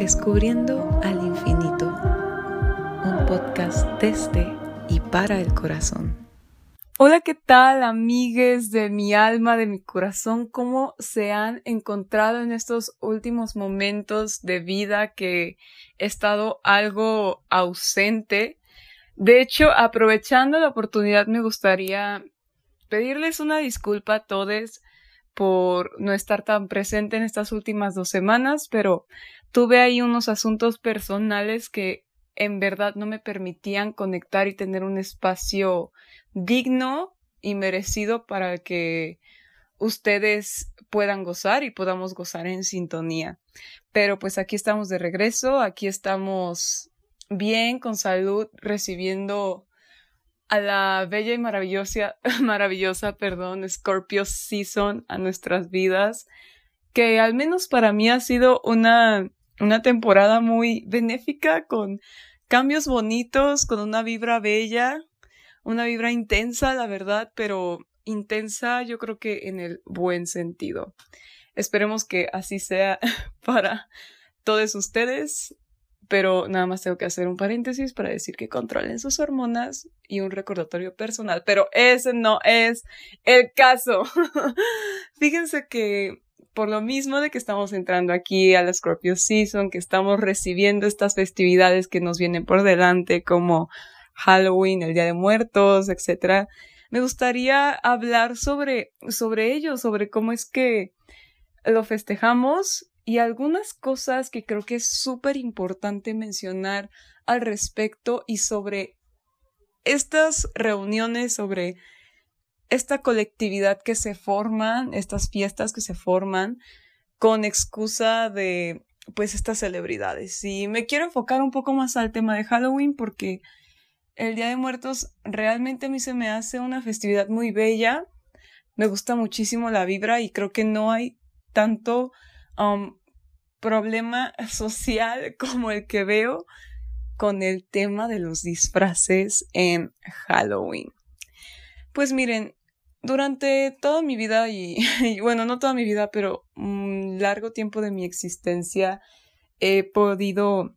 Descubriendo al infinito, un podcast desde y para el corazón. Hola, ¿qué tal, amigues de mi alma, de mi corazón? ¿Cómo se han encontrado en estos últimos momentos de vida que he estado algo ausente? De hecho, aprovechando la oportunidad, me gustaría pedirles una disculpa a todos por no estar tan presente en estas últimas dos semanas, pero tuve ahí unos asuntos personales que en verdad no me permitían conectar y tener un espacio digno y merecido para que ustedes puedan gozar y podamos gozar en sintonía. Pero pues aquí estamos de regreso, aquí estamos bien, con salud, recibiendo a la bella y maravillosa, maravillosa, perdón, Scorpio Season a nuestras vidas, que al menos para mí ha sido una, una temporada muy benéfica con cambios bonitos, con una vibra bella, una vibra intensa, la verdad, pero intensa yo creo que en el buen sentido. Esperemos que así sea para todos ustedes pero nada más tengo que hacer un paréntesis para decir que controlen sus hormonas y un recordatorio personal, pero ese no es el caso. Fíjense que por lo mismo de que estamos entrando aquí a la Scorpio Season, que estamos recibiendo estas festividades que nos vienen por delante como Halloween, el Día de Muertos, etcétera, me gustaría hablar sobre, sobre ello, sobre cómo es que lo festejamos y algunas cosas que creo que es súper importante mencionar al respecto y sobre estas reuniones, sobre esta colectividad que se forman, estas fiestas que se forman con excusa de pues estas celebridades. Y me quiero enfocar un poco más al tema de Halloween porque el Día de Muertos realmente a mí se me hace una festividad muy bella. Me gusta muchísimo la vibra y creo que no hay tanto um, problema social como el que veo con el tema de los disfraces en Halloween. Pues miren, durante toda mi vida y, bueno, no toda mi vida, pero un largo tiempo de mi existencia he podido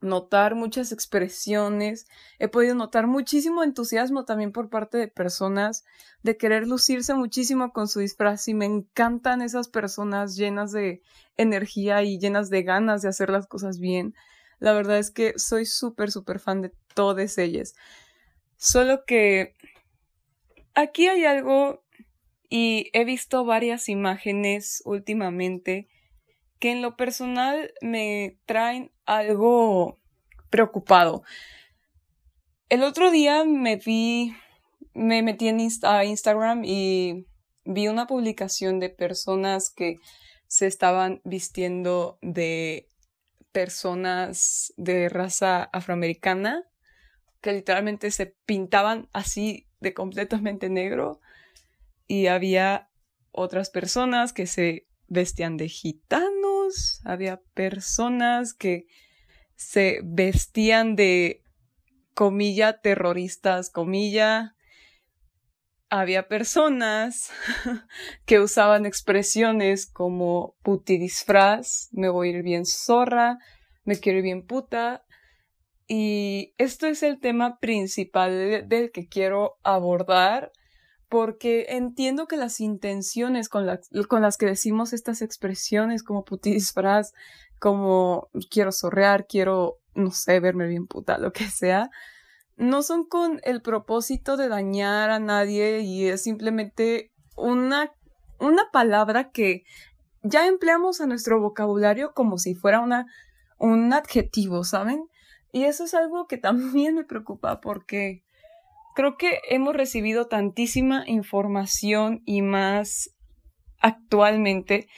notar muchas expresiones, he podido notar muchísimo entusiasmo también por parte de personas de querer lucirse muchísimo con su disfraz y me encantan esas personas llenas de energía y llenas de ganas de hacer las cosas bien. La verdad es que soy súper, súper fan de todas ellas. Solo que aquí hay algo y he visto varias imágenes últimamente que en lo personal me traen algo preocupado. El otro día me vi, me metí en a Instagram y vi una publicación de personas que se estaban vistiendo de personas de raza afroamericana que literalmente se pintaban así de completamente negro y había otras personas que se vestían de gitanos, había personas que se vestían de comilla terroristas, comilla. Había personas que usaban expresiones como puti disfraz, me voy a ir bien zorra, me quiero ir bien puta. Y esto es el tema principal del que quiero abordar porque entiendo que las intenciones con, con las que decimos estas expresiones como putisfraz, como quiero sorrear, quiero, no sé, verme bien puta, lo que sea, no son con el propósito de dañar a nadie y es simplemente una, una palabra que ya empleamos a nuestro vocabulario como si fuera una, un adjetivo, ¿saben? Y eso es algo que también me preocupa porque creo que hemos recibido tantísima información y más actualmente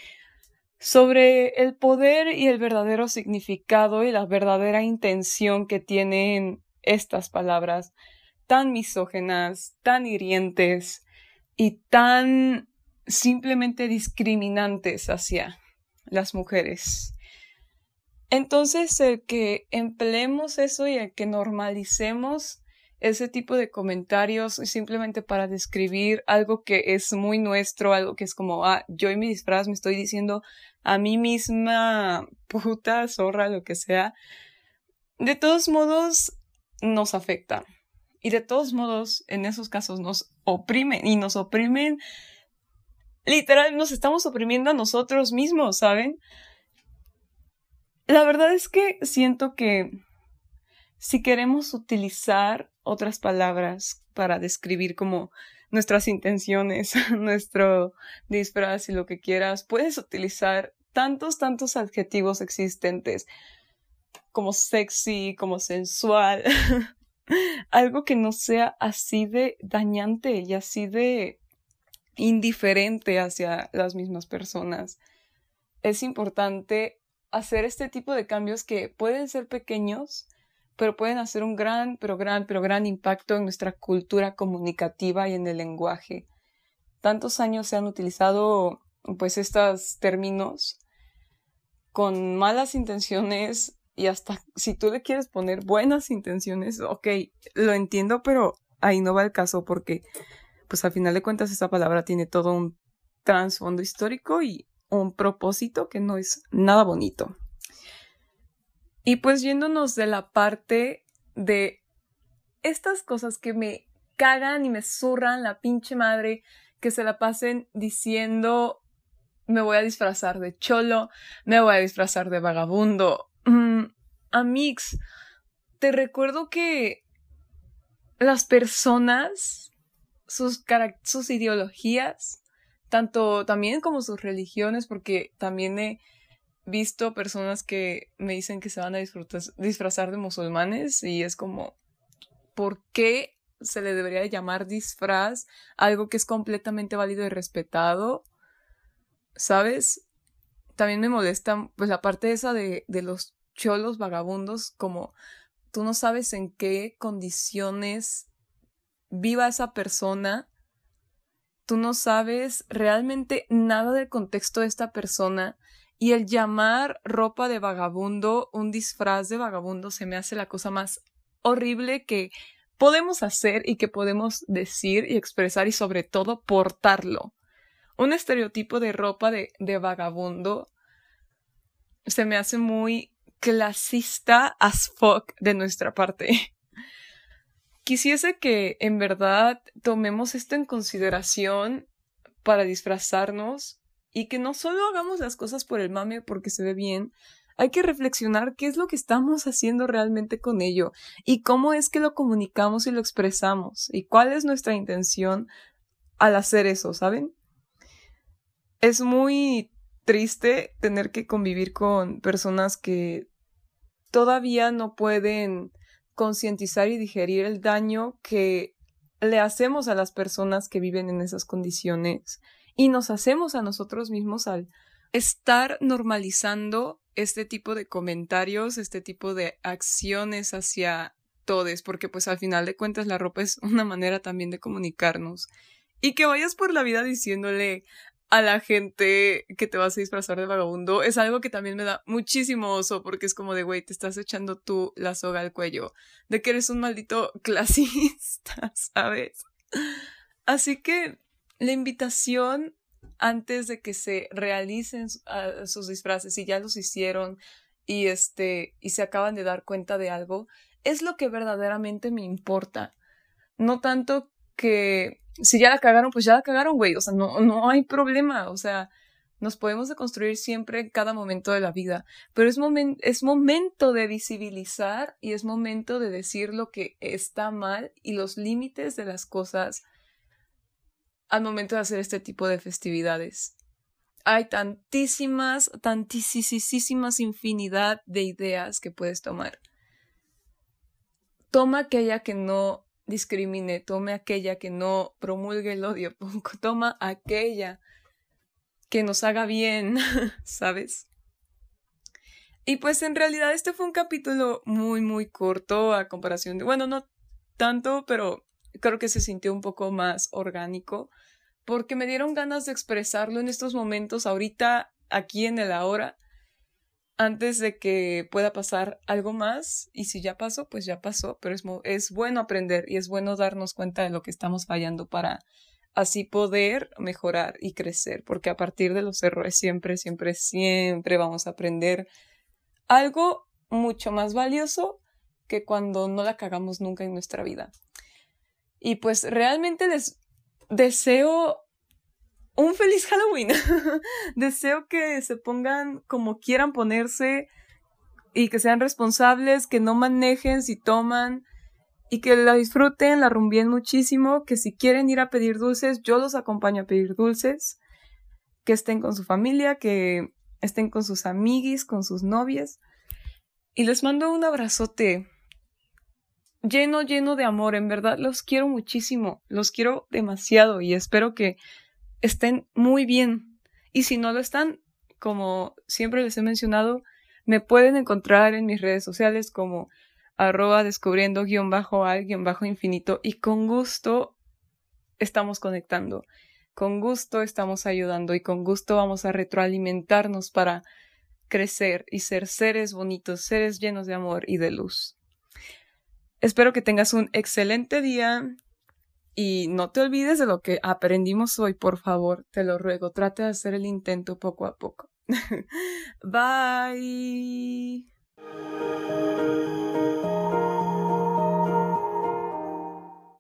sobre el poder y el verdadero significado y la verdadera intención que tienen estas palabras tan misógenas, tan hirientes y tan simplemente discriminantes hacia las mujeres. Entonces, el que empleemos eso y el que normalicemos ese tipo de comentarios simplemente para describir algo que es muy nuestro, algo que es como, ah, yo y mi disfraz me estoy diciendo a mí misma puta, zorra, lo que sea, de todos modos nos afecta. Y de todos modos, en esos casos nos oprimen y nos oprimen, literal, nos estamos oprimiendo a nosotros mismos, ¿saben? La verdad es que siento que si queremos utilizar otras palabras para describir como nuestras intenciones, nuestro disfraz y lo que quieras, puedes utilizar tantos, tantos adjetivos existentes como sexy, como sensual, algo que no sea así de dañante y así de indiferente hacia las mismas personas. Es importante hacer este tipo de cambios que pueden ser pequeños, pero pueden hacer un gran, pero gran, pero gran impacto en nuestra cultura comunicativa y en el lenguaje. Tantos años se han utilizado pues estos términos con malas intenciones y hasta si tú le quieres poner buenas intenciones, ok, lo entiendo, pero ahí no va el caso porque, pues al final de cuentas, esa palabra tiene todo un trasfondo histórico y un propósito que no es nada bonito. Y pues yéndonos de la parte de estas cosas que me cagan y me zurran la pinche madre, que se la pasen diciendo me voy a disfrazar de cholo, me voy a disfrazar de vagabundo, Mm, Amix, te recuerdo que las personas, sus, sus ideologías, tanto también como sus religiones, porque también he visto personas que me dicen que se van a disfrazar de musulmanes y es como, ¿por qué se le debería llamar disfraz algo que es completamente válido y respetado? ¿Sabes? También me molesta pues la parte esa de, de los cholos vagabundos, como tú no sabes en qué condiciones viva esa persona, tú no sabes realmente nada del contexto de esta persona y el llamar ropa de vagabundo un disfraz de vagabundo se me hace la cosa más horrible que podemos hacer y que podemos decir y expresar y sobre todo portarlo. Un estereotipo de ropa de, de vagabundo se me hace muy clasista as fuck de nuestra parte. Quisiese que en verdad tomemos esto en consideración para disfrazarnos y que no solo hagamos las cosas por el mame porque se ve bien, hay que reflexionar qué es lo que estamos haciendo realmente con ello y cómo es que lo comunicamos y lo expresamos y cuál es nuestra intención al hacer eso, ¿saben? Es muy triste tener que convivir con personas que todavía no pueden concientizar y digerir el daño que le hacemos a las personas que viven en esas condiciones y nos hacemos a nosotros mismos al estar normalizando este tipo de comentarios, este tipo de acciones hacia todos, porque pues al final de cuentas la ropa es una manera también de comunicarnos. Y que vayas por la vida diciéndole a la gente que te vas a disfrazar de vagabundo es algo que también me da muchísimo oso porque es como de, güey, te estás echando tú la soga al cuello, de que eres un maldito clasista, ¿sabes? Así que la invitación antes de que se realicen sus disfraces y ya los hicieron y este y se acaban de dar cuenta de algo es lo que verdaderamente me importa. No tanto que si ya la cagaron, pues ya la cagaron, güey. O sea, no, no hay problema. O sea, nos podemos deconstruir siempre en cada momento de la vida. Pero es, es momento de visibilizar y es momento de decir lo que está mal y los límites de las cosas al momento de hacer este tipo de festividades. Hay tantísimas, tantísimas infinidad de ideas que puedes tomar. Toma aquella que no discrimine, tome aquella que no promulgue el odio, toma aquella que nos haga bien, ¿sabes? Y pues en realidad este fue un capítulo muy, muy corto a comparación de, bueno, no tanto, pero creo que se sintió un poco más orgánico, porque me dieron ganas de expresarlo en estos momentos, ahorita, aquí en el ahora, antes de que pueda pasar algo más y si ya pasó, pues ya pasó, pero es, es bueno aprender y es bueno darnos cuenta de lo que estamos fallando para así poder mejorar y crecer, porque a partir de los errores siempre, siempre, siempre vamos a aprender algo mucho más valioso que cuando no la cagamos nunca en nuestra vida. Y pues realmente les deseo un feliz Halloween. Deseo que se pongan como quieran ponerse y que sean responsables, que no manejen si toman y que la disfruten, la rumbien muchísimo, que si quieren ir a pedir dulces, yo los acompaño a pedir dulces, que estén con su familia, que estén con sus amiguis, con sus novias. Y les mando un abrazote lleno, lleno de amor. En verdad, los quiero muchísimo, los quiero demasiado y espero que estén muy bien. Y si no lo están, como siempre les he mencionado, me pueden encontrar en mis redes sociales como arroba descubriendo guion bajo al guion bajo infinito y con gusto estamos conectando. Con gusto estamos ayudando y con gusto vamos a retroalimentarnos para crecer y ser seres bonitos, seres llenos de amor y de luz. Espero que tengas un excelente día y no te olvides de lo que aprendimos hoy, por favor, te lo ruego, trate de hacer el intento poco a poco. Bye.